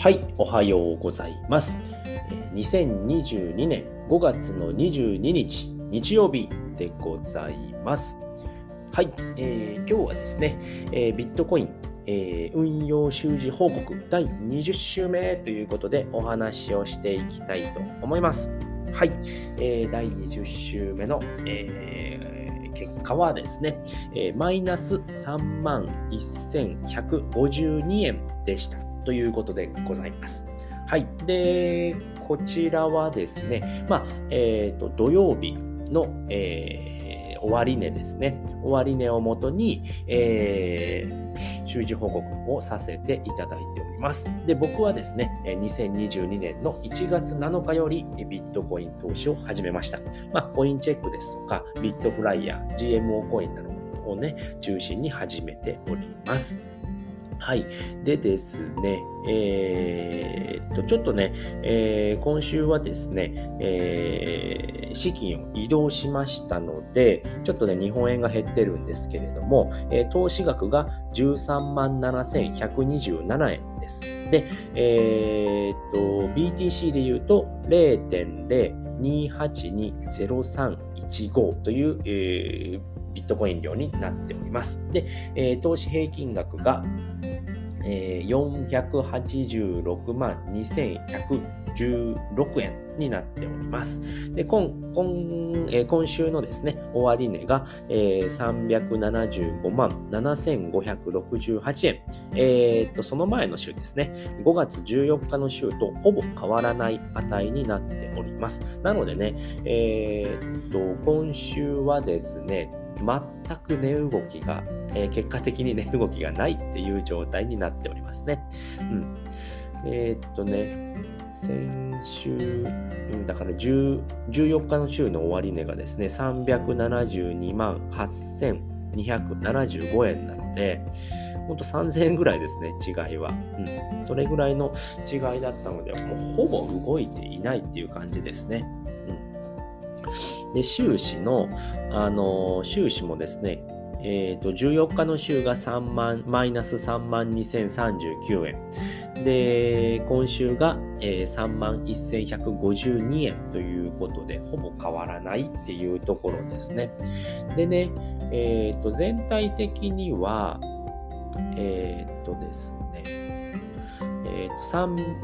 はい、おはようございます。2022年5月の22日、日曜日でございます。はい、えー、今日はですね、えー、ビットコイン、えー、運用収支報告第20週目ということでお話をしていきたいと思います。はい、えー、第20週目の、えー、結果はですね、えー、マイナス3万1152円でした。ということでございます。はい。で、こちらはですね、まあ、えっ、ー、と、土曜日の、えー、終値ですね。終値をもとに、えー、収支報告をさせていただいております。で、僕はですね、2022年の1月7日よりビットコイン投資を始めました。まあ、コインチェックですとか、ビットフライヤー、GMO コインなどをね、中心に始めております。はい。でですね、えー、っと、ちょっとね、えー、今週はですね、えー、資金を移動しましたので、ちょっとね、日本円が減ってるんですけれども、えー、投資額が13万7127円です。で、えー、っと、BTC で言うと0.02820315という、えー、ビットコイン量になっております。で、えー、投資平均額がえー、486万2116円になっております。で、今、今、えー、今週のですね、終値が、えー、375万7568円。えー、っと、その前の週ですね、5月14日の週とほぼ変わらない値になっております。なのでね、えー、っと、今週はですね、全く値動きが、えー、結果的に値動きがないっていう状態になっておりますね。うん。えー、っとね、先週、だから14日の週の終値がですね、372万8275円なので、ほんと3000円ぐらいですね、違いは。うん。それぐらいの違いだったので、もうほぼ動いていないっていう感じですね。で、収支の、あの、収支もですね、えっ、ー、と、14日の週が3万、マイナス3万2039円。で、今週が、えー、3万1152円ということで、ほぼ変わらないっていうところですね。でね、えっ、ー、と、全体的には、えっ、とですね、えーと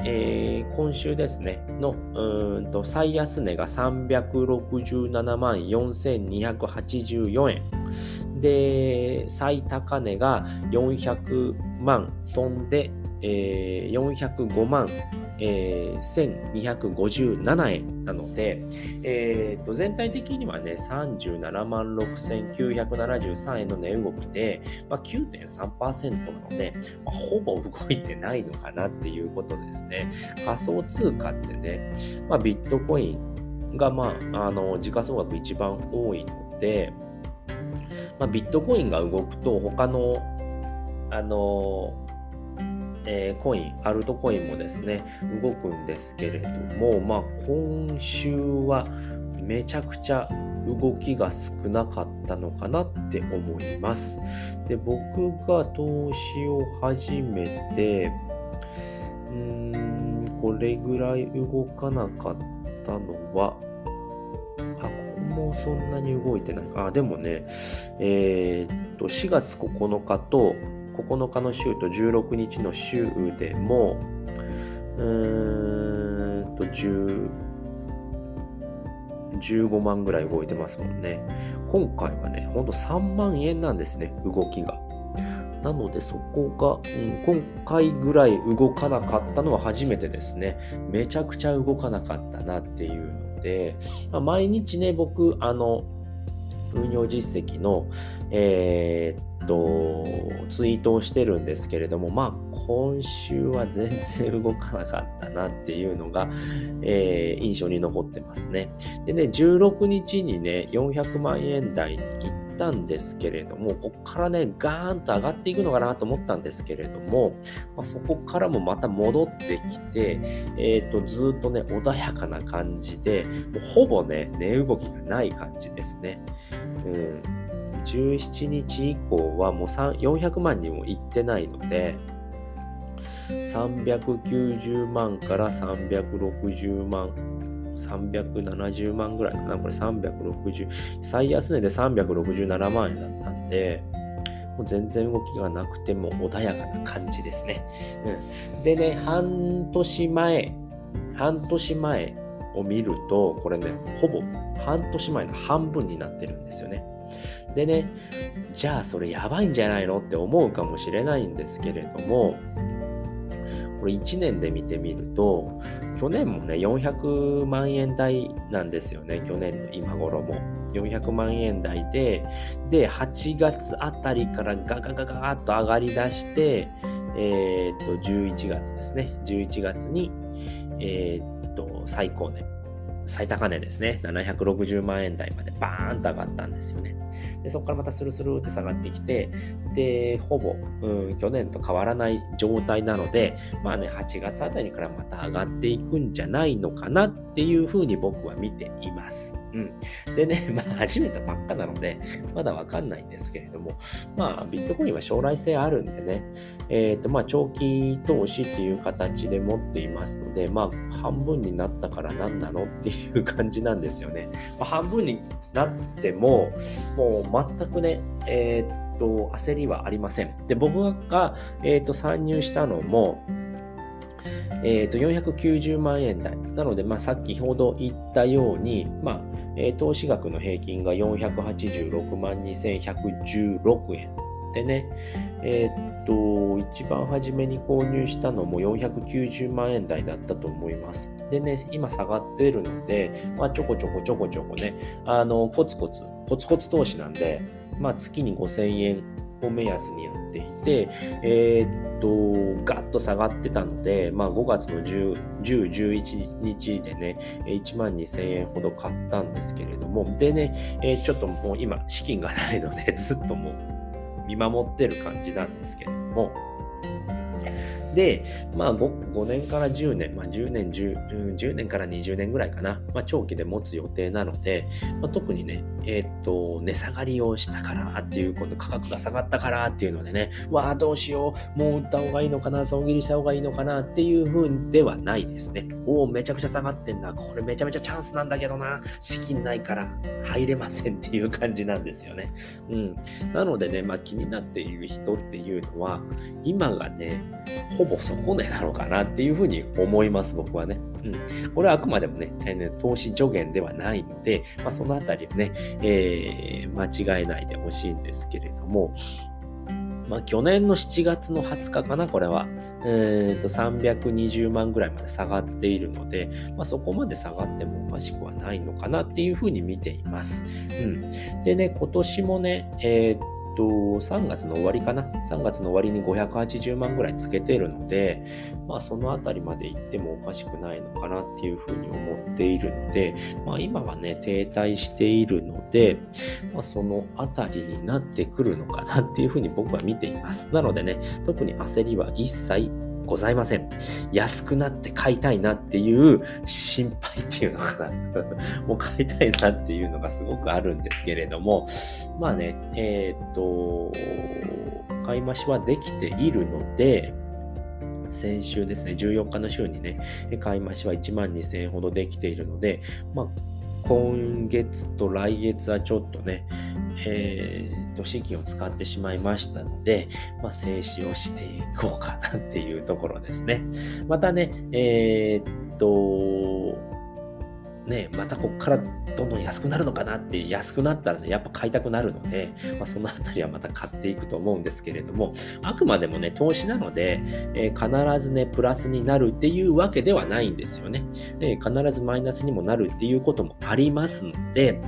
えー、今週ですね、のうんと最安値が367万4284円。で、最高値が400万飛んで、えー、405万えー、1257円なので、えー、と全体的にはね、37万6973円の値動きで、まあ、9.3%なので、まあ、ほぼ動いてないのかなっていうことですね。仮想通貨ってね、まあ、ビットコインが、まあ、あの時価総額一番多いので、まあ、ビットコインが動くと他のあのえー、コイン、アルトコインもですね、動くんですけれども、まあ、今週はめちゃくちゃ動きが少なかったのかなって思います。で、僕が投資を始めて、うーん、これぐらい動かなかったのは、あ、ここもそんなに動いてない。あ、でもね、えー、っと、4月9日と9日の週と16日の週でも、うーんと、10、15万ぐらい動いてますもんね。今回はね、ほんと3万円なんですね、動きが。なのでそこが、うん、今回ぐらい動かなかったのは初めてですね。めちゃくちゃ動かなかったなっていうので、まあ、毎日ね、僕、あの、運用実績の、えー、っと、ツイートをしてるんですけれども、まあ、今週は全然動かなかったなっていうのが、えー、印象に残ってますね。でね、16日にね、400万円台に行ったんですけれども、ここからね、ガーンと上がっていくのかなと思ったんですけれども、まあ、そこからもまた戻ってきて、えっ、ー、と、ずっとね、穏やかな感じで、もうほぼね、値動きがない感じですね。うん。17日以降はもう400万人も行ってないので、390万から360万、370万ぐらいかな。これ360、最安値で367万円だったんで、もう全然動きがなくても穏やかな感じですね。うん、でね、半年前、半年前を見ると、これね、ほぼ半年前の半分になってるんですよね。でね、じゃあそれやばいんじゃないのって思うかもしれないんですけれども、これ1年で見てみると、去年もね、400万円台なんですよね、去年の今頃も。400万円台で、で、8月あたりからガガガガーッと上がりだして、えー、っと、11月ですね。11月に、えー、っと、最高値。最高値ですね。760万円台までバーンと上がったんですよね。で、そこからまたスルスルって下がってきて、で、ほぼ、うん、去年と変わらない状態なので、まあね、8月あたりからまた上がっていくんじゃないのかなっていうふうに僕は見ています。うん。でね、まあ始めたばっかなので、まだわかんないんですけれども、まあビットコインは将来性あるんでね、えっ、ー、とまあ長期投資っていう形で持っていますので、まあ半分になったから何なのっていう感じなんですよね。まあ、半分になっても、もう全くね、えっ、ー、と、焦りはありません。で、僕が、えっ、ー、と参入したのも、えー、と490万円台。なので、まあ、先ほど言ったように、まあえー、投資額の平均が486万2116円。でね、えー、っと、一番初めに購入したのも490万円台だったと思います。でね、今下がってるので、まあ、ちょこちょこちょこちょこね、あの、コツコツ、コツコツ投資なんで、まあ、月に5000円を目安にやっていて、えー、っと、ガッと下がってたので、まあ、5月の10、10 11日でね、1万2000円ほど買ったんですけれども、でね、えー、ちょっともう今、資金がないので、ずっともう見守ってる感じなんですけども、で、まあ 5, 5年から10年、まあ10年10、10年から20年ぐらいかな、まあ長期で持つ予定なので、まあ、特にね、えー、っと、値下がりをしたからっていうこと、価格が下がったからっていうのでね、わあ、どうしよう、もう売った方がいいのかな、損切りした方がいいのかなっていう風ではないですね。おお、めちゃくちゃ下がってんな、これめちゃめちゃチャンスなんだけどな、資金ないから入れませんっていう感じなんですよね。うん。なのでね、まあ気になっている人っていうのは、今がね、ほぼ底値なのかなっていうふうに思います、僕はね。うん。これはあくまでもね、えー、投資助言ではないので、まあ、そのあたりをね、えー、間違えないでほしいんですけれども、まあ、去年の7月の20日かな、これは。えー、と、320万ぐらいまで下がっているので、まあ、そこまで下がってもおかしくはないのかなっていうふうに見ています。うん。でね、今年もね、えーと、3月の終わりかな ?3 月の終わりに580万ぐらいつけてるので、まあそのあたりまで行ってもおかしくないのかなっていうふうに思っているので、まあ今はね、停滞しているので、まあそのあたりになってくるのかなっていうふうに僕は見ています。なのでね、特に焦りは一切ございません。安くなって買いたいなっていう心配っていうのかな。もう買いたいなっていうのがすごくあるんですけれども、まあね、えー、っと、買い増しはできているので、先週ですね、14日の週にね、買い増しは1万2000円ほどできているので、まあ、今月と来月はちょっとね、えー、と、資金を使ってしまいましたので、まあ、静止をしていこうかなっていうところですね。またね、えー、っと、ね、またこっからどんどん安くなるのかなって安くなったらね、やっぱ買いたくなるので、まあ、そのあたりはまた買っていくと思うんですけれども、あくまでもね、投資なので、えー、必ずね、プラスになるっていうわけではないんですよね、えー、必ずマイナスにもなるっていうこともありますので、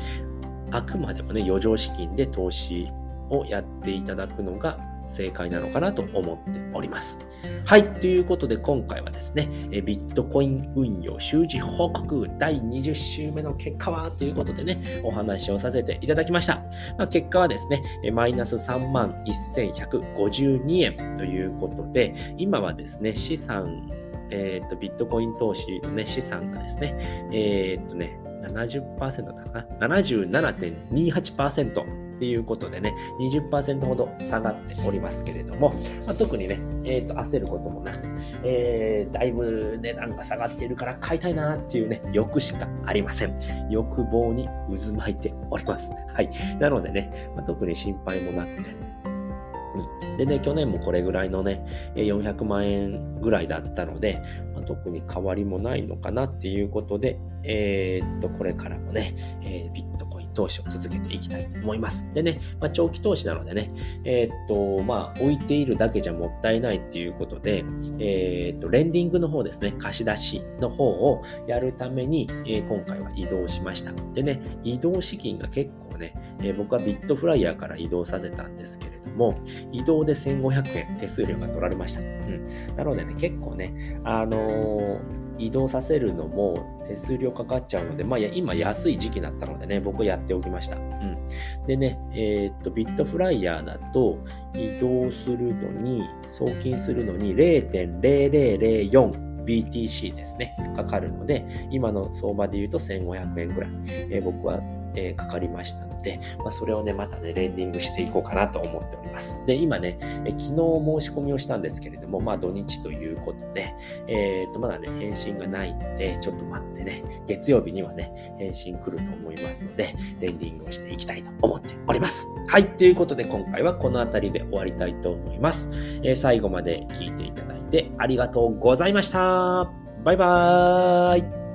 あくまでもね、余剰資金で投資をやっていただくのが正解なのかなと思っております。はい。ということで今回はですね、ビットコイン運用習字報告第20週目の結果はということでね、お話をさせていただきました。まあ、結果はですね、マイナス3万1152円ということで、今はですね、資産、えっ、ー、と、ビットコイン投資のね、資産がですね、えっ、とね、70%だったかな ?77.28% っていうことでね、20%ほど下がっておりますけれども、まあ、特にね、え、ー、と、焦ることもなく、えー、だいぶ値段が下がっているから買いたいなっていうね、欲しかありません。欲望に渦巻いております。はい。なのでね、まあ、特に心配もなくね、でね、去年もこれぐらいのね、400万円ぐらいだったので、特に変わりもないのかなっていうことで、えー、っと、これからもね、えー、ビットコイン投資を続けていきたいと思います。でね、まあ、長期投資なのでね、えー、っと、まあ、置いているだけじゃもったいないっていうことで、えっと、レンディングの方ですね、貸し出しの方をやるために、え今回は移動しました。でね、移動資金が結構ね、え僕はビットフライヤーから移動させたんですけれども、移動で1500円手数料が取られました。うん。なのでね、結構ね、あのー移動させるのも手数料かかっちゃうので、まあ、今安い時期だったのでね、僕やっておきました。うん。でね、えー、っと、ビットフライヤーだと移動するのに、送金するのに0.0004 BTC ですね、かかるので、今の相場で言うと1500円ぐらい、えー、僕はえー、かかりましたので、まあ、それをね、またね、レンディングしていこうかなと思っております。で、今ね、え昨日申し込みをしたんですけれども、まあ土日ということで、えっ、と、まだね、返信がないんで、ちょっと待ってね、月曜日にはね、返信来ると思いますので、レンディングをしていきたいと思っております。はい、ということで今回はこの辺りで終わりたいと思います。えー、最後まで聞いていただいてありがとうございました。バイバーイ